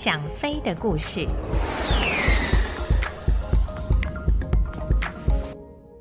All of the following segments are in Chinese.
想飞的故事。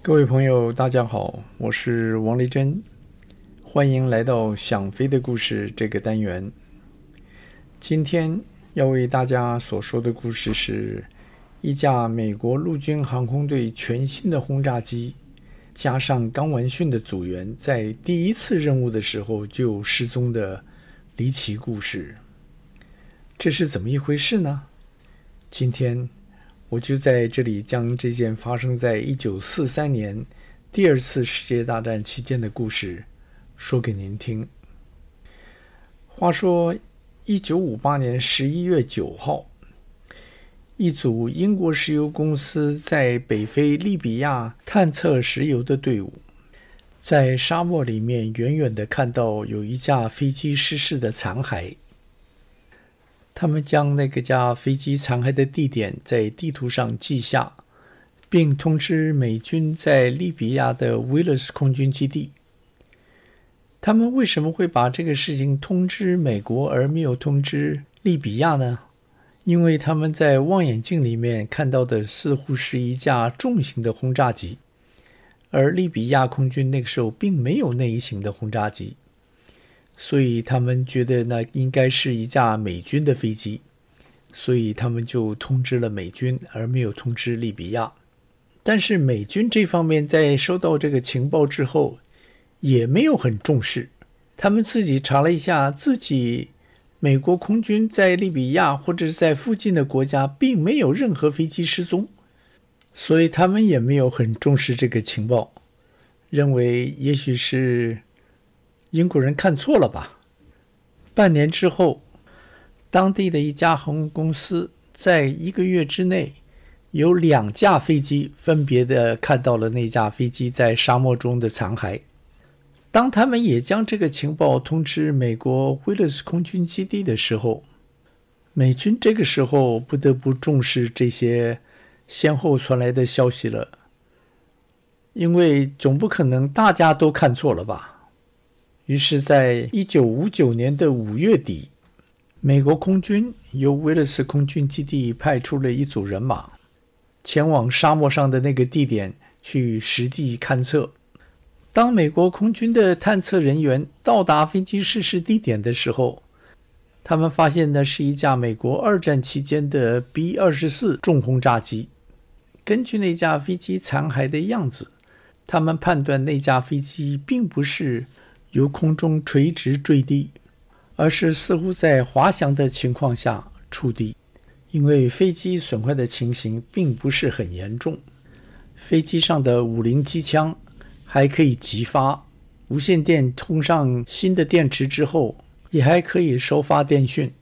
各位朋友，大家好，我是王丽珍，欢迎来到《想飞的故事》这个单元。今天要为大家所说的故事是一架美国陆军航空队全新的轰炸机。加上刚完训的组员在第一次任务的时候就失踪的离奇故事，这是怎么一回事呢？今天我就在这里将这件发生在一九四三年第二次世界大战期间的故事说给您听。话说，一九五八年十一月九号。一组英国石油公司在北非利比亚探测石油的队伍，在沙漠里面远远地看到有一架飞机失事的残骸。他们将那个架飞机残骸的地点在地图上记下，并通知美军在利比亚的威勒斯空军基地。他们为什么会把这个事情通知美国而没有通知利比亚呢？因为他们在望远镜里面看到的似乎是一架重型的轰炸机，而利比亚空军那个时候并没有那一型的轰炸机，所以他们觉得那应该是一架美军的飞机，所以他们就通知了美军，而没有通知利比亚。但是美军这方面在收到这个情报之后，也没有很重视，他们自己查了一下自己。美国空军在利比亚或者是在附近的国家，并没有任何飞机失踪，所以他们也没有很重视这个情报，认为也许是英国人看错了吧。半年之后，当地的一家航空公司在一个月之内，有两架飞机分别的看到了那架飞机在沙漠中的残骸。当他们也将这个情报通知美国威勒斯空军基地的时候，美军这个时候不得不重视这些先后传来的消息了，因为总不可能大家都看错了吧？于是，在一九五九年的五月底，美国空军由威勒斯空军基地派出了一组人马，前往沙漠上的那个地点去实地勘测。当美国空军的探测人员到达飞机失事地点的时候，他们发现的是一架美国二战期间的 B-24 重轰炸机。根据那架飞机残骸的样子，他们判断那架飞机并不是由空中垂直坠地，而是似乎在滑翔的情况下触地。因为飞机损坏的情形并不是很严重，飞机上的五零机枪。还可以急发，无线电通上新的电池之后，也还可以收发电讯。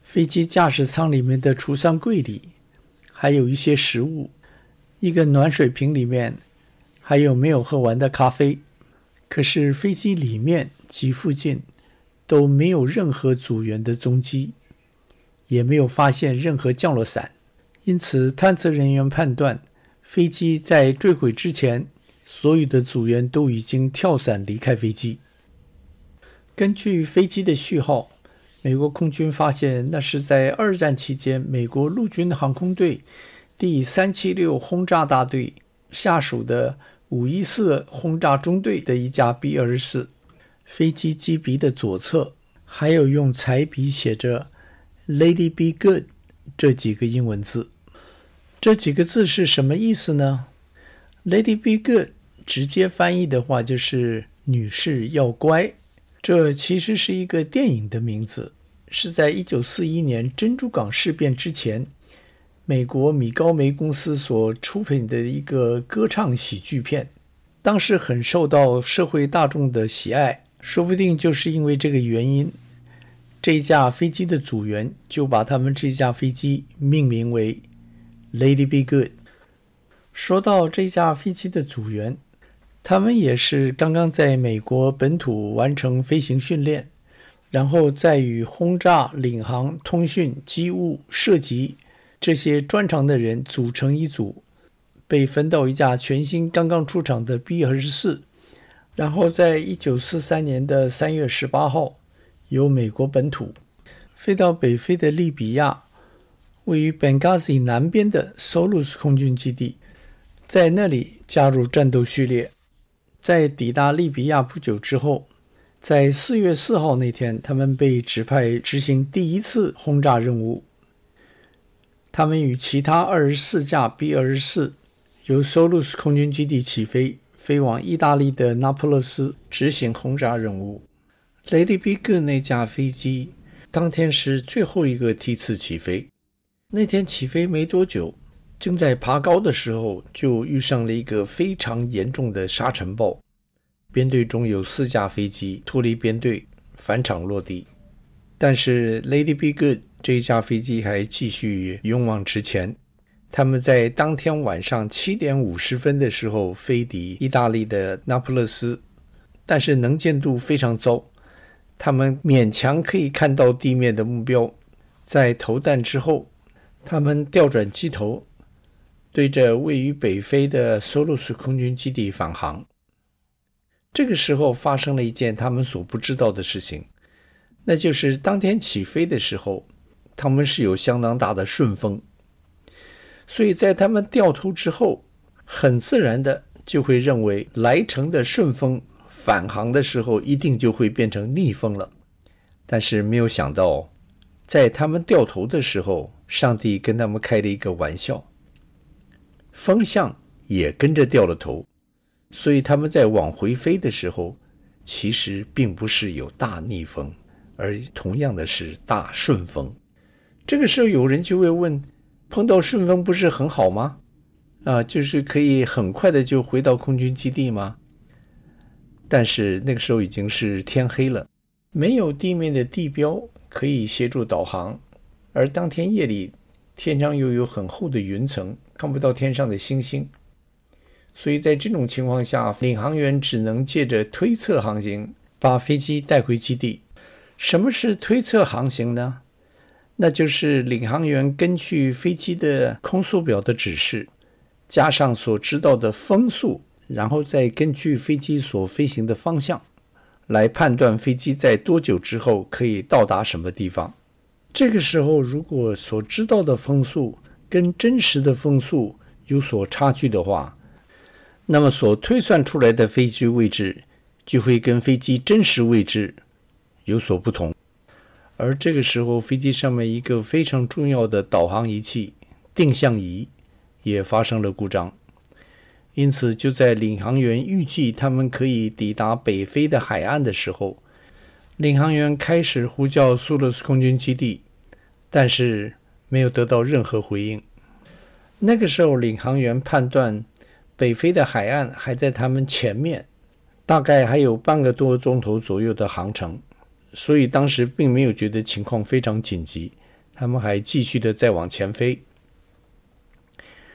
飞机驾驶舱里面的储藏柜里还有一些食物，一个暖水瓶里面还有没有喝完的咖啡。可是飞机里面及附近都没有任何组员的踪迹，也没有发现任何降落伞，因此探测人员判断飞机在坠毁之前。所有的组员都已经跳伞离开飞机。根据飞机的序号，美国空军发现那是在二战期间美国陆军航空队第三七六轰炸大队下属的五一四轰炸中队的一架 B 二十四。飞机机鼻的左侧还有用彩笔写着 “Lady Be Good” 这几个英文字。这几个字是什么意思呢？“Lady Be Good”。直接翻译的话就是“女士要乖”，这其实是一个电影的名字，是在一九四一年珍珠港事变之前，美国米高梅公司所出品的一个歌唱喜剧片，当时很受到社会大众的喜爱，说不定就是因为这个原因，这架飞机的组员就把他们这架飞机命名为 “Lady Be Good”。说到这架飞机的组员。他们也是刚刚在美国本土完成飞行训练，然后再与轰炸、领航、通讯、机务、射击这些专长的人组成一组，被分到一架全新刚刚出厂的 B 二十四，然后在一九四三年的三月十八号，由美国本土飞到北非的利比亚，位于 Benghazi 南边的 Solus 空军基地，在那里加入战斗序列。在抵达利比亚不久之后，在四月四号那天，他们被指派执行第一次轰炸任务。他们与其他二十四架 B 二十四由 Solus 空军基地起飞，飞往意大利的那不勒斯执行轰炸任务。Lady Be Good 那架飞机当天是最后一个梯次起飞。那天起飞没多久，正在爬高的时候，就遇上了一个非常严重的沙尘暴。编队中有四架飞机脱离编队返场落地，但是 Lady Be Good 这一架飞机还继续勇往直前。他们在当天晚上七点五十分的时候飞抵意大利的那不勒斯，但是能见度非常糟，他们勉强可以看到地面的目标。在投弹之后，他们调转机头，对着位于北非的索鲁斯空军基地返航。这个时候发生了一件他们所不知道的事情，那就是当天起飞的时候，他们是有相当大的顺风，所以在他们掉头之后，很自然的就会认为来程的顺风返航的时候一定就会变成逆风了。但是没有想到，在他们掉头的时候，上帝跟他们开了一个玩笑，风向也跟着掉了头。所以他们在往回飞的时候，其实并不是有大逆风，而同样的是大顺风。这个时候有人就会问：碰到顺风不是很好吗？啊，就是可以很快的就回到空军基地吗？但是那个时候已经是天黑了，没有地面的地标可以协助导航，而当天夜里天上又有很厚的云层，看不到天上的星星。所以在这种情况下，领航员只能借着推测航行把飞机带回基地。什么是推测航行呢？那就是领航员根据飞机的空速表的指示，加上所知道的风速，然后再根据飞机所飞行的方向，来判断飞机在多久之后可以到达什么地方。这个时候，如果所知道的风速跟真实的风速有所差距的话，那么所推算出来的飞机位置就会跟飞机真实位置有所不同，而这个时候飞机上面一个非常重要的导航仪器定向仪也发生了故障，因此就在领航员预计他们可以抵达北非的海岸的时候，领航员开始呼叫苏勒斯空军基地，但是没有得到任何回应。那个时候领航员判断。北非的海岸还在他们前面，大概还有半个多钟头左右的航程，所以当时并没有觉得情况非常紧急，他们还继续的再往前飞。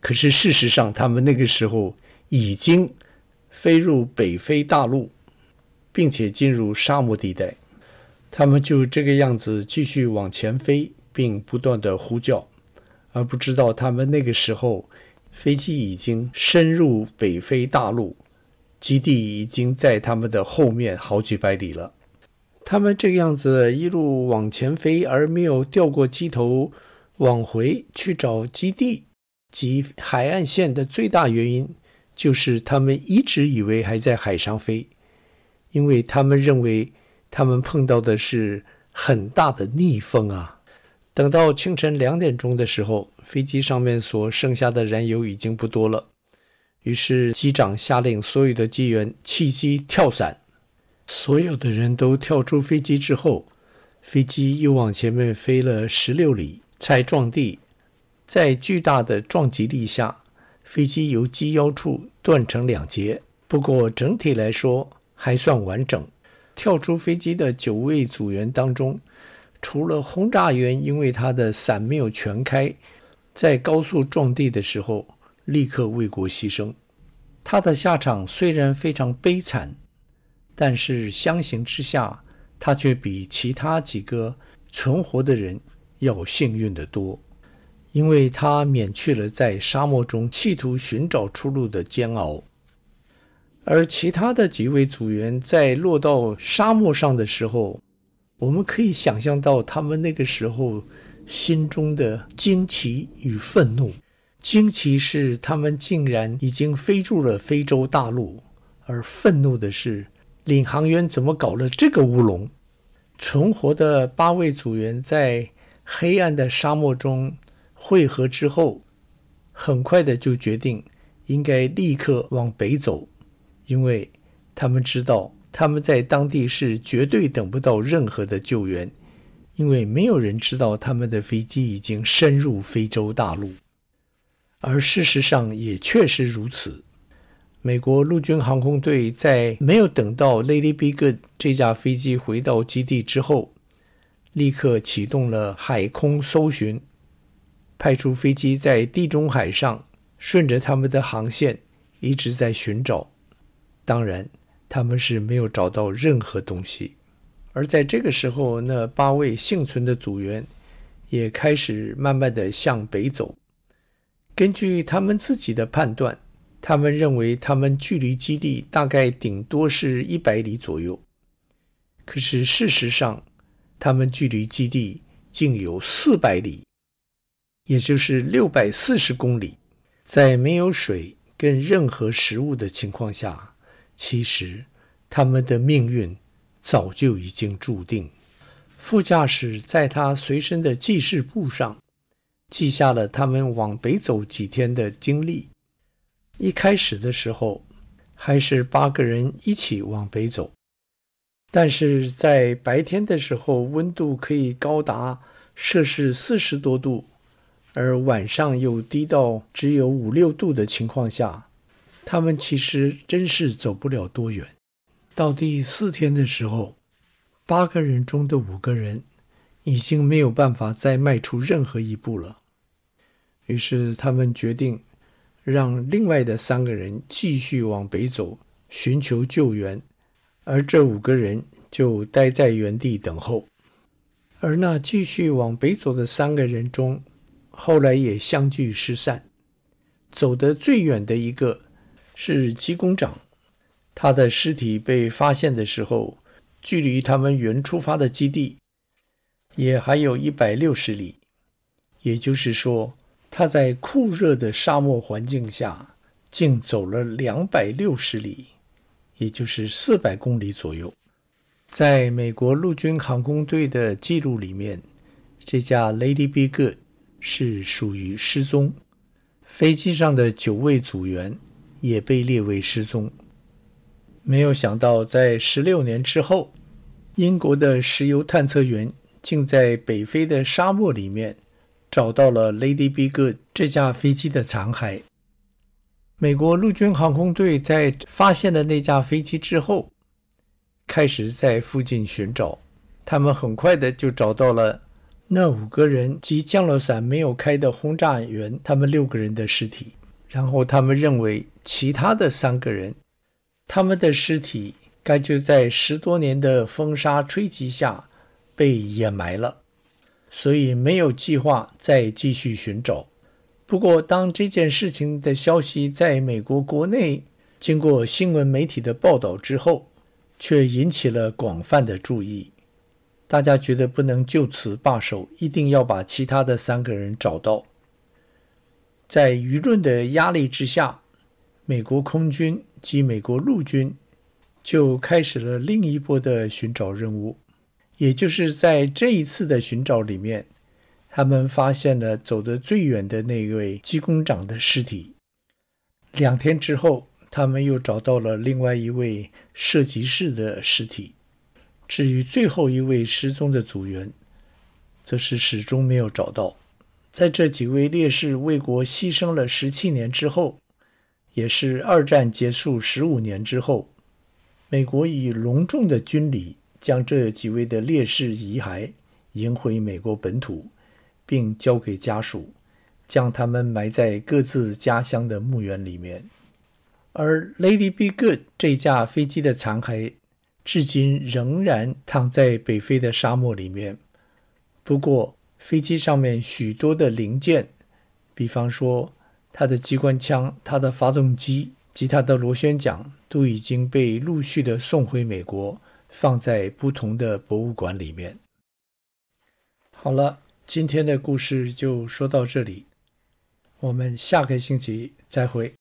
可是事实上，他们那个时候已经飞入北非大陆，并且进入沙漠地带，他们就这个样子继续往前飞，并不断的呼叫，而不知道他们那个时候。飞机已经深入北非大陆，基地已经在他们的后面好几百里了。他们这个样子一路往前飞，而没有掉过机头往回去找基地及海岸线的最大原因，就是他们一直以为还在海上飞，因为他们认为他们碰到的是很大的逆风啊。等到清晨两点钟的时候，飞机上面所剩下的燃油已经不多了。于是机长下令所有的机员弃机跳伞。所有的人都跳出飞机之后，飞机又往前面飞了十六里才撞地。在巨大的撞击力下，飞机由机腰处断成两截。不过整体来说还算完整。跳出飞机的九位组员当中，除了轰炸员，因为他的伞没有全开，在高速撞地的时候立刻为国牺牲。他的下场虽然非常悲惨，但是相形之下，他却比其他几个存活的人要幸运得多，因为他免去了在沙漠中企图寻找出路的煎熬。而其他的几位组员在落到沙漠上的时候，我们可以想象到他们那个时候心中的惊奇与愤怒。惊奇是他们竟然已经飞入了非洲大陆，而愤怒的是领航员怎么搞了这个乌龙。存活的八位组员在黑暗的沙漠中汇合之后，很快的就决定应该立刻往北走，因为他们知道他们在当地是绝对等不到任何的救援，因为没有人知道他们的飞机已经深入非洲大陆。而事实上也确实如此。美国陆军航空队在没有等到 Lady Be Good 这架飞机回到基地之后，立刻启动了海空搜寻，派出飞机在地中海上顺着他们的航线一直在寻找。当然，他们是没有找到任何东西。而在这个时候，那八位幸存的组员也开始慢慢的向北走。根据他们自己的判断，他们认为他们距离基地大概顶多是一百里左右。可是事实上，他们距离基地竟有四百里，也就是六百四十公里。在没有水跟任何食物的情况下，其实他们的命运早就已经注定。副驾驶在他随身的记事簿上。记下了他们往北走几天的经历。一开始的时候，还是八个人一起往北走，但是在白天的时候，温度可以高达摄氏四十多度，而晚上又低到只有五六度的情况下，他们其实真是走不了多远。到第四天的时候，八个人中的五个人已经没有办法再迈出任何一步了。于是他们决定让另外的三个人继续往北走，寻求救援，而这五个人就待在原地等候。而那继续往北走的三个人中，后来也相继失散。走得最远的一个是机工长，他的尸体被发现的时候，距离他们原出发的基地也还有一百六十里，也就是说。他在酷热的沙漠环境下，竟走了两百六十里，也就是四百公里左右。在美国陆军航空队的记录里面，这架 Lady Be Good 是属于失踪，飞机上的九位组员也被列为失踪。没有想到，在十六年之后，英国的石油探测员竟在北非的沙漠里面。找到了 Lady Be Good 这架飞机的残骸。美国陆军航空队在发现了那架飞机之后，开始在附近寻找。他们很快的就找到了那五个人及降落伞没有开的轰炸员，他们六个人的尸体。然后他们认为其他的三个人，他们的尸体该就在十多年的风沙吹击下被掩埋了。所以没有计划再继续寻找。不过，当这件事情的消息在美国国内经过新闻媒体的报道之后，却引起了广泛的注意。大家觉得不能就此罢手，一定要把其他的三个人找到。在舆论的压力之下，美国空军及美国陆军就开始了另一波的寻找任务。也就是在这一次的寻找里面，他们发现了走得最远的那位机工长的尸体。两天之后，他们又找到了另外一位射击士的尸体。至于最后一位失踪的组员，则是始终没有找到。在这几位烈士为国牺牲了十七年之后，也是二战结束十五年之后，美国以隆重的军礼。将这几位的烈士遗骸迎回美国本土，并交给家属，将他们埋在各自家乡的墓园里面。而 Lady Be Good 这架飞机的残骸，至今仍然躺在北非的沙漠里面。不过，飞机上面许多的零件，比方说它的机关枪、它的发动机及它的螺旋桨，都已经被陆续的送回美国。放在不同的博物馆里面。好了，今天的故事就说到这里，我们下个星期再会。